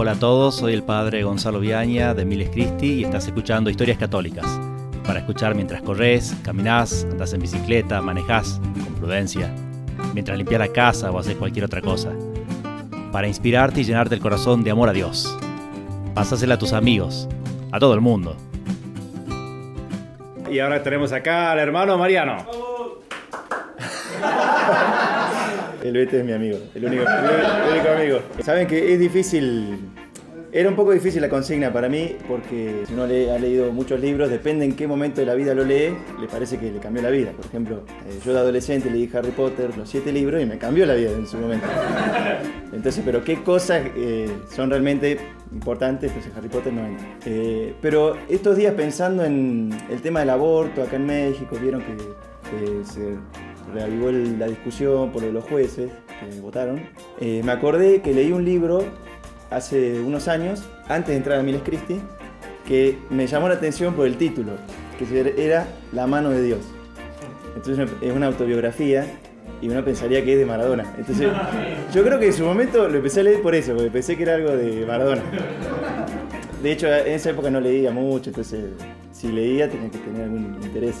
Hola a todos, soy el padre Gonzalo Viaña de Miles Cristi y estás escuchando Historias Católicas. Para escuchar mientras corres, caminás, andás en bicicleta, manejás, con prudencia, mientras limpias la casa o haces cualquier otra cosa. Para inspirarte y llenarte el corazón de amor a Dios. Pásasela a tus amigos, a todo el mundo. Y ahora tenemos acá al hermano Mariano. El Bete es mi amigo, el único, amigo. Saben que es difícil, era un poco difícil la consigna para mí, porque si uno le, ha leído muchos libros, depende en qué momento de la vida lo lee, le parece que le cambió la vida. Por ejemplo, eh, yo de adolescente leí Harry Potter, los siete libros, y me cambió la vida en su momento. Entonces, pero qué cosas eh, son realmente importantes, pues Harry Potter no entra. Eh, pero estos días pensando en el tema del aborto acá en México, vieron que se reavivó la discusión por los jueces que votaron, eh, me acordé que leí un libro hace unos años, antes de entrar a Miles Christi, que me llamó la atención por el título, que era La mano de Dios. Entonces es una autobiografía y uno pensaría que es de Maradona. Entonces yo creo que en su momento lo empecé a leer por eso, porque pensé que era algo de Maradona. De hecho, en esa época no leía mucho, entonces si leía tenía que tener algún interés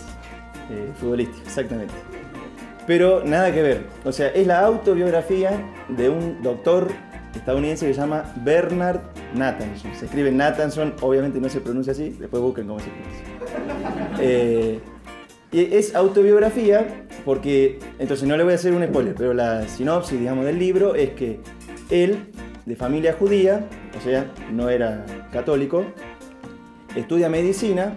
eh, futbolístico, exactamente pero nada que ver. O sea, es la autobiografía de un doctor estadounidense que se llama Bernard Nathanson. Se escribe Nathanson, obviamente no se pronuncia así, después busquen cómo se pronuncia. Eh, y es autobiografía porque, entonces no le voy a hacer un spoiler, pero la sinopsis, digamos, del libro es que él, de familia judía, o sea, no era católico, estudia medicina,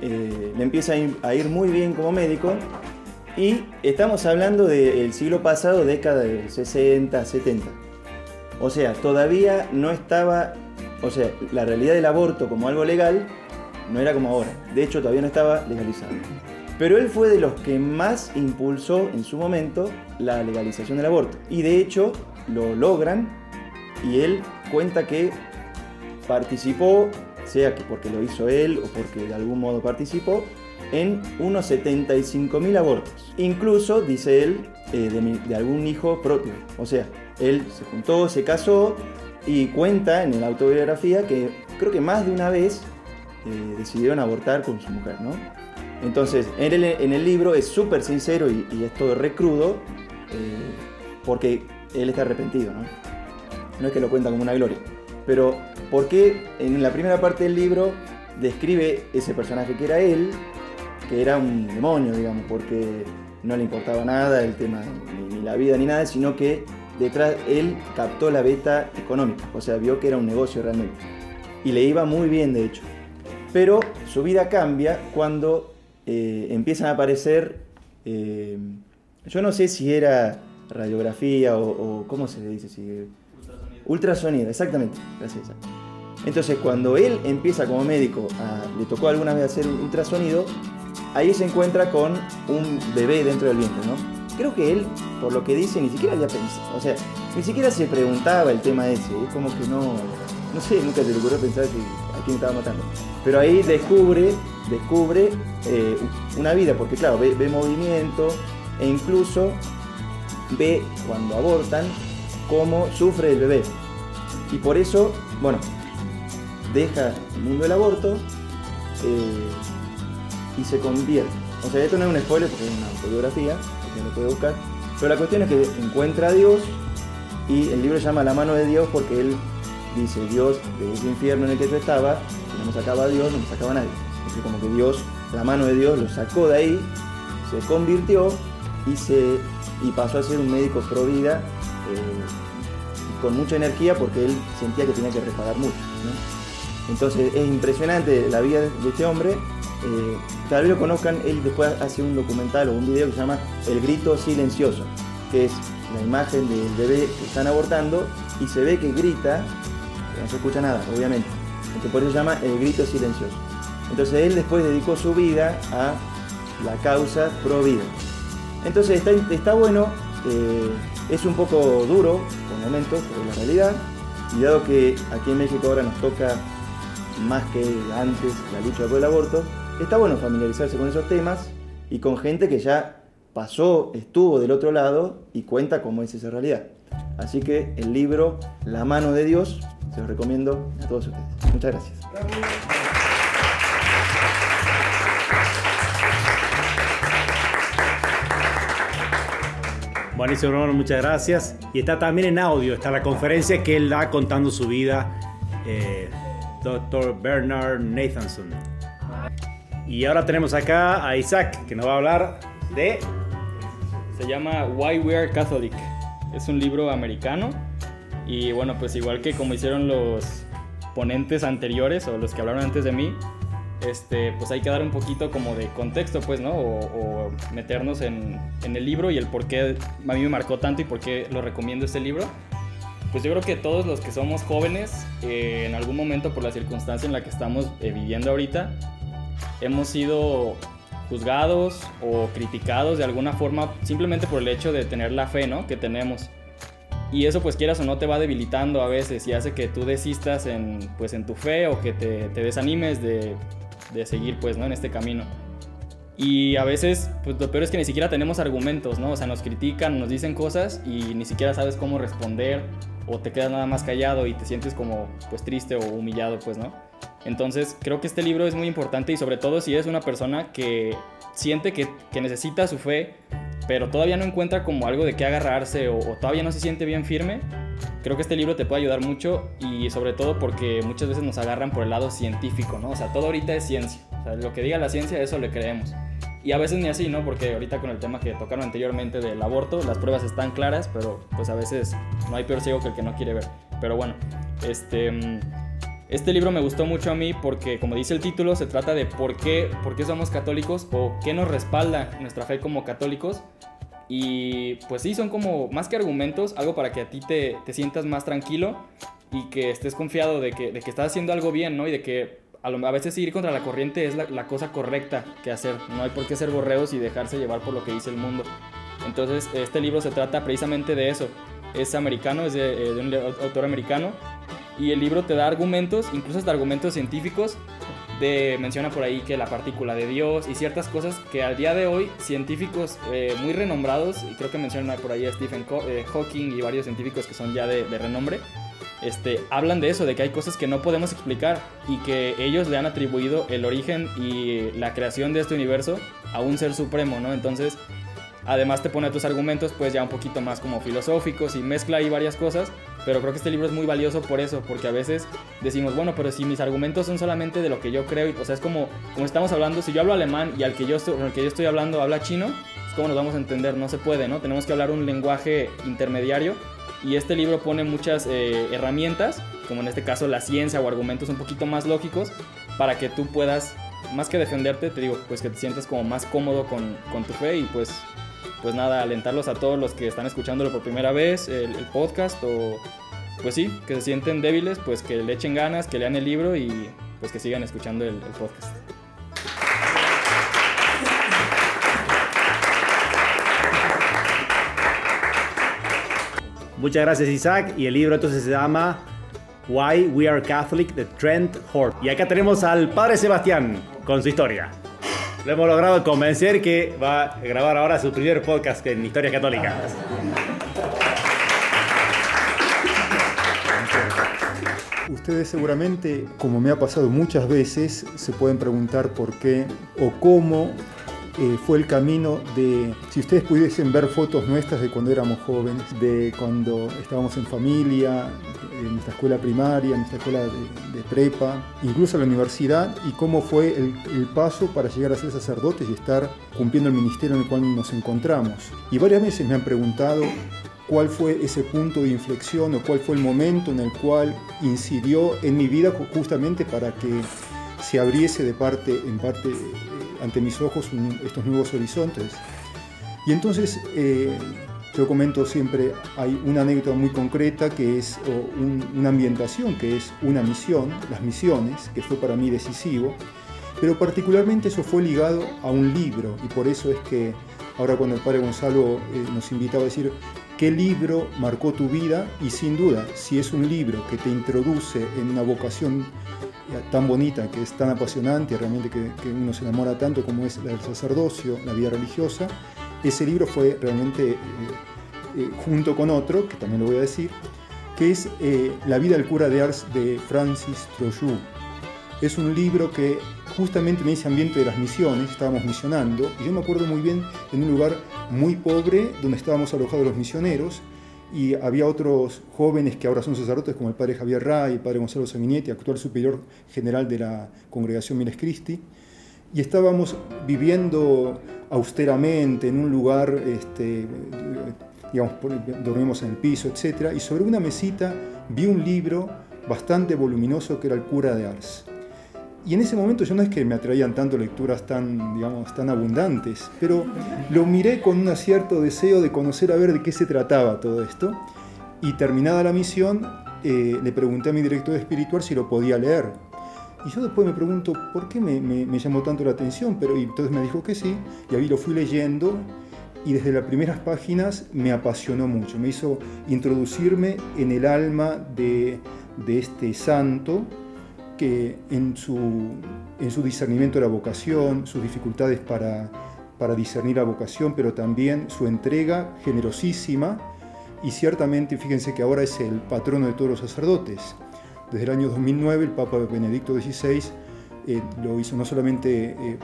eh, le empieza a ir muy bien como médico y estamos hablando del siglo pasado, década de 60, 70. O sea, todavía no estaba, o sea, la realidad del aborto como algo legal no era como ahora. De hecho, todavía no estaba legalizado. Pero él fue de los que más impulsó en su momento la legalización del aborto. Y de hecho, lo logran y él cuenta que participó, sea que porque lo hizo él o porque de algún modo participó, en unos 75.000 abortos. Incluso, dice él, eh, de, algún hijo propio. O sea, él se juntó, se casó y cuenta en la autobiografía que creo que más de una vez eh, decidieron abortar con su mujer, ¿no? Entonces, en el, en el libro es súper sincero y, es todo recrudo eh, porque él está arrepentido, ¿no? No es que lo cuenta como una gloria. Pero, ¿por qué en la primera parte del libro describe ese personaje que era él que era un demonio, digamos, porque no le importaba nada el tema, ni, la vida ni nada, sino que detrás él captó la beta económica, o sea, vio que era un negocio realmente. Y le iba muy bien, de hecho. Pero su vida cambia cuando eh, empiezan a aparecer, eh, yo no sé si era radiografía o, ¿cómo se le dice? Si, ultrasonido. Ultrasonido, exactamente. Gracias. Entonces, cuando él empieza como médico, le tocó alguna vez hacer un ultrasonido, ahí se encuentra con un bebé dentro del vientre, ¿no? Creo que él, por lo que dice, ni siquiera había pensado, o sea, ni siquiera se preguntaba el tema ese, es como que no, no sé, nunca se le ocurrió pensar que a quién estaba matando. Pero ahí descubre, descubre eh, una vida, porque claro, ve, ve movimiento e incluso ve cuando abortan cómo sufre el bebé. Y por eso, bueno, deja el mundo del aborto, eh, y se convierte. O sea, esto no es un spoiler porque es una autobiografía, que lo puede buscar. Pero la cuestión es que encuentra a Dios y el libro se llama La mano de Dios porque él dice, Dios, de ese infierno en el que yo estaba, si no me sacaba a Dios, no me sacaba nadie. Es como que Dios, la mano de Dios lo sacó de ahí, se convirtió y, se, y pasó a ser un médico pro vida eh, con mucha energía porque él sentía que tenía que reparar mucho. Entonces es impresionante la vida de este hombre eh, tal vez lo conozcan, él después hace un documental o un video que se llama El grito silencioso, que es la imagen del bebé que están abortando y se ve que grita, no se escucha nada, obviamente. Entonces por eso se llama El grito silencioso. Entonces él después dedicó su vida a la causa pro vida. Entonces está, está bueno, eh, es un poco duro por momentos, pero la realidad, y dado que aquí en México ahora nos toca más que antes la lucha por el aborto, está bueno familiarizarse con esos temas y con gente que ya pasó, estuvo del otro lado y cuenta cómo es esa realidad. Así que el libro La mano de Dios Se los recomiendo a todos ustedes. Muchas gracias. Buenísimo, hermano, muchas gracias. Y está también en audio, está la conferencia que él da contando su vida, eh, Dr. Bernard Nathanson. Y ahora tenemos acá a Isaac, que nos va a hablar de... Se llama Why We Are Catholic. Es un libro americano y bueno, pues igual que como hicieron los ponentes anteriores o los que hablaron antes de mí, este, pues hay que dar un poquito como de contexto, pues, ¿no? O, meternos en, el libro y el por qué a mí me marcó tanto y por qué lo recomiendo este libro. Pues yo creo que todos los que somos jóvenes, eh, en algún momento por la circunstancia en la que estamos eh, viviendo ahorita, hemos sido juzgados o criticados de alguna forma simplemente por el hecho de tener la fe, ¿no? Que tenemos. Y eso pues quieras o no te va debilitando a veces y hace que tú desistas en, pues, en tu fe o que te, te desanimes de de seguir pues, ¿no? En este camino. Y a veces, pues lo peor es que ni siquiera tenemos argumentos, ¿no? O sea, nos critican, nos dicen cosas y ni siquiera sabes cómo responder o te quedas nada más callado y te sientes como, pues triste o humillado, pues, ¿no? Entonces, creo que este libro es muy importante y sobre todo si eres una persona que siente que, que necesita su fe, pero todavía no encuentra como algo de qué agarrarse o, o todavía no se siente bien firme, creo que este libro te puede ayudar mucho y sobre todo porque muchas veces nos agarran por el lado científico, ¿no? O sea, todo ahorita es ciencia. O sea, lo que diga la ciencia, eso le creemos. Y a veces ni así, ¿no? Porque ahorita con el tema que tocaron anteriormente del aborto, las pruebas están claras, pero pues a veces no hay peor ciego que el que no quiere ver. Pero bueno, este... Este libro me gustó mucho a mí porque, como dice el título, se trata de por qué, por qué somos católicos o qué nos respalda nuestra fe como católicos y pues sí, son como más que argumentos, algo para que a ti te, te sientas más tranquilo y que estés confiado de que, de que, estás haciendo algo bien, ¿no? Y de que a, a veces ir contra la corriente es la, la, cosa correcta que hacer. No hay por qué ser borreos y dejarse llevar por lo que dice el mundo. Entonces, este libro se trata precisamente de eso. Es americano, es de, eh, de un autor americano. Y el libro te da argumentos, incluso hasta argumentos científicos, de, menciona por ahí que la partícula de Dios y ciertas cosas que al día de hoy científicos eh, muy renombrados, y creo que menciona por ahí a Stephen eh, Hawking y varios científicos que son ya de, renombre, este, hablan de eso, de que hay cosas que no podemos explicar y que ellos le han atribuido el origen y la creación de este universo a un ser supremo, ¿no? Entonces, además te pone tus argumentos pues ya un poquito más como filosóficos y mezcla ahí varias cosas pero creo que este libro es muy valioso por eso, porque a veces decimos, bueno, pero si mis argumentos son solamente de lo que yo creo, o sea, es como, como estamos hablando, si yo hablo alemán y al que yo estoy, al que yo estoy hablando habla chino, pues cómo nos vamos a entender, no se puede, ¿no? Tenemos que hablar un lenguaje intermediario y este libro pone muchas eh, herramientas, como en este caso la ciencia o argumentos un poquito más lógicos, para que tú puedas, más que defenderte, te digo, pues que te sientas como más cómodo con, con tu fe y pues pues nada, alentarlos a todos los que están escuchándolo por primera vez, el, podcast, o pues sí, que se sienten débiles, pues que le echen ganas, que lean el libro y pues que sigan escuchando el, podcast. Muchas gracias Isaac y el libro entonces se llama Why We Are Catholic de Trent Hort. Y acá tenemos al padre Sebastián con su historia. Lo hemos logrado convencer que va a grabar ahora su primer podcast en Historia Católica. Ustedes seguramente, como me ha pasado muchas veces, se pueden preguntar por qué o cómo eh, fue el camino de, si ustedes pudiesen ver fotos nuestras de cuando éramos jóvenes, de cuando estábamos en familia, en nuestra escuela primaria, en nuestra escuela de, prepa, incluso en la universidad, y cómo fue el, el, paso para llegar a ser sacerdotes y estar cumpliendo el ministerio en el cual nos encontramos. Y varias veces me han preguntado cuál fue ese punto de inflexión o cuál fue el momento en el cual incidió en mi vida justamente para que se abriese de parte en parte eh, ante mis ojos estos nuevos horizontes. Y entonces eh, yo comento siempre, hay una anécdota muy concreta que es un, una ambientación, que es una misión, las misiones, que fue para mí decisivo, pero particularmente eso fue ligado a un libro y por eso es que ahora cuando el padre Gonzalo eh, nos invitaba a decir qué libro marcó tu vida y sin duda, si es un libro que te introduce en una vocación tan bonita, que es tan apasionante, realmente que, que uno se enamora tanto como es la del sacerdocio, la vida religiosa, ese libro fue realmente, eh, eh, junto con otro, que también lo voy a decir, que es eh, La vida del cura de Ars de Francis Troyou. Es un libro que justamente en ese ambiente de las misiones, estábamos misionando, y yo me acuerdo muy bien en un lugar muy pobre donde estábamos alojados los misioneros, y había otros jóvenes que ahora son sacerdotes, como el padre Javier Ray, el padre Gonzalo Sanguinetti, actual superior general de la congregación Miles Christi, y estábamos viviendo austeramente en un lugar, este, digamos, dormimos en el piso, etc. Y sobre una mesita vi un libro bastante voluminoso que era El cura de Ars. Y en ese momento yo no es que me atraían tanto lecturas tan, digamos, tan abundantes, pero lo miré con un cierto deseo de conocer a ver de qué se trataba todo esto. Y terminada la misión, eh, le pregunté a mi director espiritual si lo podía leer. Y yo después me pregunto, ¿por qué me, me, llamó tanto la atención? Pero y entonces me dijo que sí, y ahí lo fui leyendo, y desde las primeras páginas me apasionó mucho, me hizo introducirme en el alma de, de este santo, que en su, en su discernimiento de la vocación, sus dificultades para, para discernir la vocación, pero también su entrega generosísima y ciertamente fíjense que ahora es el patrono de todos los sacerdotes. Desde el año 2009 el Papa Benedicto XVI eh, lo hizo no solamente eh,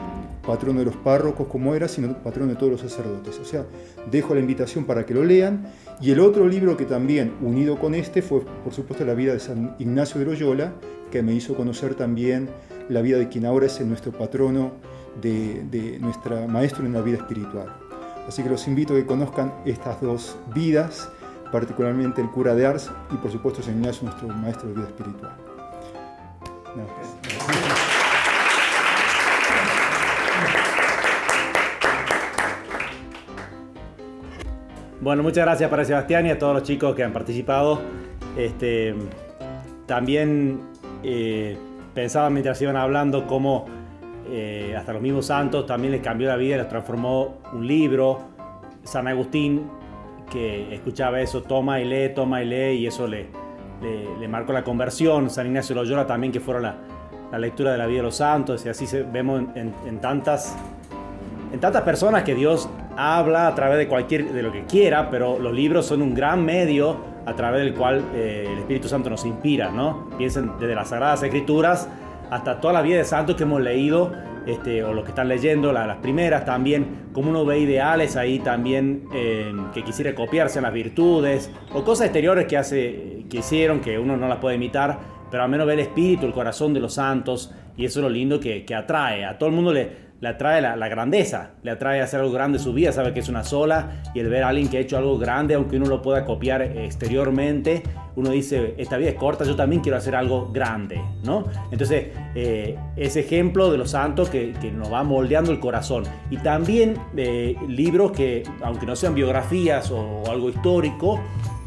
patrono de los párrocos como era, sino patrono de todos los sacerdotes. O sea, dejo la invitación para que lo lean. Y el otro libro que también, unido con este, fue por supuesto la vida de San Ignacio de Loyola, que me hizo conocer también la vida de quien ahora es nuestro patrono, de, nuestra maestro en la vida espiritual. Así que los invito a que conozcan estas dos vidas, particularmente el cura de Ars y por supuesto San Ignacio, nuestro maestro de vida espiritual. Bueno, muchas gracias para Sebastián y a todos los chicos que han participado. Este, también eh, pensaba mientras iban hablando cómo eh, hasta los mismos santos también les cambió la vida, les transformó un libro. San Agustín, que escuchaba eso, toma y lee, toma y lee, y eso le, le, marcó la conversión. San Ignacio Loyola también, que fueron la, la, lectura de la vida de los santos, y así se, vemos en, en, tantas, en tantas personas que Dios habla a través de cualquier, de lo que quiera, pero los libros son un gran medio a través del cual eh, el Espíritu Santo nos inspira, ¿no? Piensen desde las Sagradas Escrituras hasta toda la vida de santos que hemos leído, este, o los que están leyendo, las primeras también, como uno ve ideales ahí también eh, que quisiera copiarse en las virtudes, o cosas exteriores que, hace, que hicieron que uno no las puede imitar, pero al menos ve el espíritu, el corazón de los santos, y eso es lo lindo que, que atrae. A todo el mundo le, le atrae la, grandeza, le atrae hacer algo grande en su vida, sabe que es una sola y el ver a alguien que ha hecho algo grande, aunque uno lo pueda copiar exteriormente, uno dice, esta vida es corta, yo también quiero hacer algo grande, ¿no? Entonces, eh, ese ejemplo de los santos que, nos va moldeando el corazón. Y también eh, libros que, aunque no sean biografías o, algo histórico,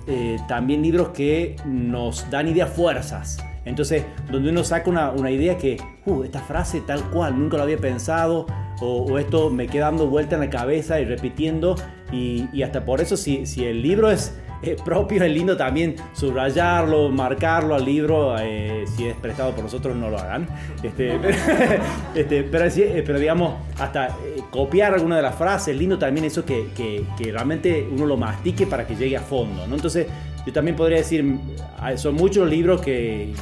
eh, también libros que nos dan ideas fuerzas entonces, donde uno saca una, idea que, uh, esta frase tal cual, nunca lo había pensado, o, esto me queda dando vuelta en la cabeza y repitiendo, y, hasta por eso, si, si el libro es, propio, es lindo también subrayarlo, marcarlo al libro, eh, si es prestado por nosotros, no lo hagan. Este, este, pero, eh, pero, digamos, hasta eh, copiar alguna de las frases, lindo también eso que, que, que realmente uno lo mastique para que llegue a fondo, ¿no? Entonces, yo también podría decir, son muchos libros que,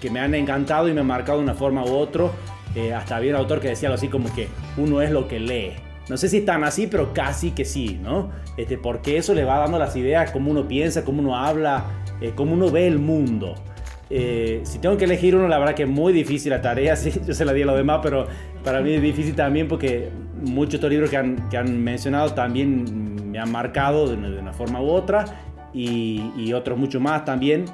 que me han encantado y me han marcado de una forma u otra. Eh, hasta había un autor que decía algo así como que uno es lo que lee. No sé si tan así, pero casi que sí, ¿no? Este, porque eso le va dando las ideas, cómo uno piensa, cómo uno habla, eh, cómo uno ve el mundo. Eh, si tengo que elegir uno, la verdad que es muy difícil la tarea, sí, yo se la di a los demás, pero para mí es difícil también porque muchos de estos libros que han, que han mencionado también me han marcado de una, forma u otra y, y, otros mucho más también.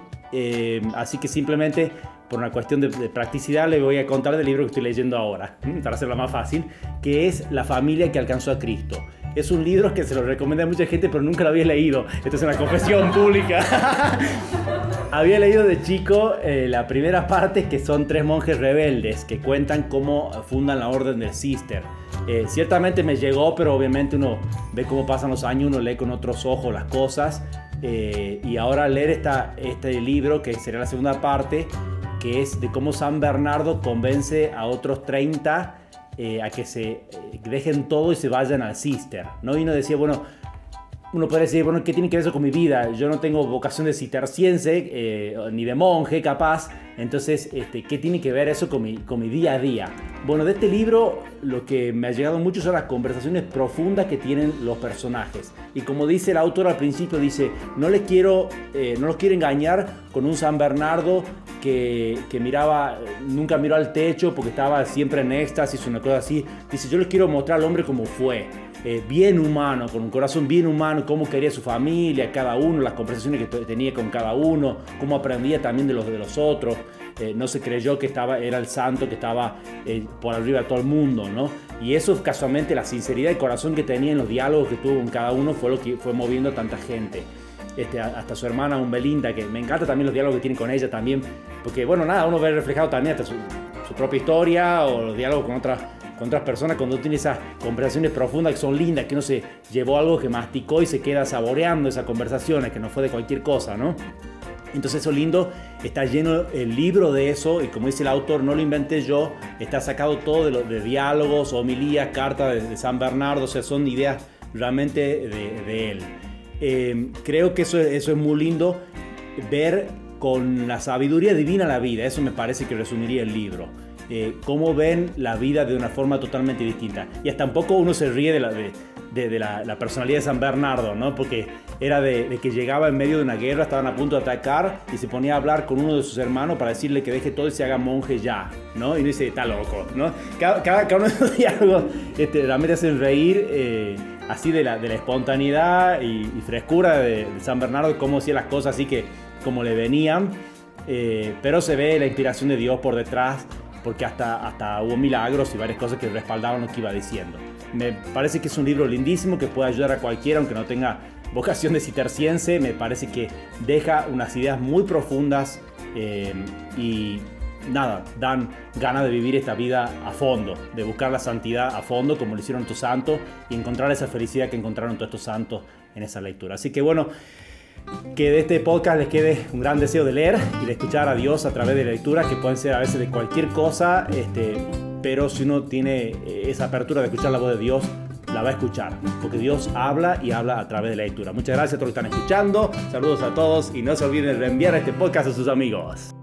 así que simplemente por una cuestión de, practicidad, le voy a contar del libro que estoy leyendo ahora, para hacerlo más fácil, que es La familia que alcanzó a Cristo. Es un libro que se lo recomienda a mucha gente, pero nunca lo había leído. Esto es una confesión pública. había leído de chico eh, la primera parte, que son tres monjes rebeldes que cuentan cómo fundan la orden del Cister. Eh, ciertamente me llegó, pero obviamente uno ve cómo pasan los años, uno lee con otros ojos las cosas. Eh, y ahora leer esta, este libro, que sería la segunda parte, que es de cómo San Bernardo convence a otros 30 eh, a que se eh, dejen todo y se vayan al Cister. ¿no? Y uno decía, bueno, uno puede decir, bueno, ¿qué tiene que ver eso con mi vida? Yo no tengo vocación de cisterciense, eh, ni de monje capaz, entonces, este, ¿qué tiene que ver eso con mi, con mi día a día? Bueno, de este libro lo que me ha llegado mucho son las conversaciones profundas que tienen los personajes. Y como dice el autor al principio, dice, no les quiero, eh, no los quiero engañar con un San Bernardo que, que, miraba, nunca miró al techo porque estaba siempre en éxtasis, una cosa así. Dice, yo les quiero mostrar al hombre como fue eh, bien humano, con un corazón bien humano, cómo quería su familia, cada uno, las conversaciones que tenía con cada uno, cómo aprendía también de los de los otros. Eh, no se creyó que estaba, era el santo que estaba eh, por arriba de todo el mundo, ¿no? Y eso casualmente, la sinceridad y corazón que tenía en los diálogos que tuvo con cada uno fue lo que fue moviendo a tanta gente. Este, hasta su hermana, un Belinda, que me encanta también los diálogos que tiene con ella también, porque bueno, nada, uno ve reflejado también hasta su, su propia historia o los diálogos con otras con otras personas, cuando tiene esas conversaciones profundas que son lindas, que uno se llevó algo que masticó y se queda saboreando esas conversaciones, que no fue de cualquier cosa, ¿no? Entonces eso lindo, está lleno el libro de eso y como dice el autor, no lo inventé yo, está sacado todo de, de diálogos, homilías, cartas de, San Bernardo, o sea, son ideas realmente de, él. Eh, creo que eso, eso es muy lindo, ver con la sabiduría divina la vida, eso me parece que resumiría el libro. Eh, cómo ven la vida de una forma totalmente distinta. Y hasta un poco uno se ríe de la, de, la, personalidad de San Bernardo, ¿no? Porque era de, que llegaba en medio de una guerra, estaban a punto de atacar y se ponía a hablar con uno de sus hermanos para decirle que deje todo y se haga monje ya, ¿no? Y uno dice, está loco, ¿no? Cada, cada, uno de esos diálogos este, realmente hacen reír. Eh, así de la, de la espontaneidad y, frescura de, San Bernardo, cómo hacía las cosas así que como le venían, eh, pero se ve la inspiración de Dios por detrás porque hasta, hasta hubo milagros y varias cosas que respaldaban lo que iba diciendo. Me parece que es un libro lindísimo que puede ayudar a cualquiera, aunque no tenga vocación de citerciense, me parece que deja unas ideas muy profundas eh, y nada, dan ganas de vivir esta vida a fondo, de buscar la santidad a fondo, como lo hicieron tus santos, y encontrar esa felicidad que encontraron todos estos santos en esa lectura. Así que bueno, que de este podcast les quede un gran deseo de leer y de escuchar a Dios a través de la lectura, que pueden ser a veces de cualquier cosa, este, pero si uno tiene esa apertura de escuchar la voz de Dios, la va a escuchar, porque Dios habla y habla a través de la lectura. Muchas gracias a todos los que están escuchando, saludos a todos y no se olviden de reenviar este podcast a sus amigos.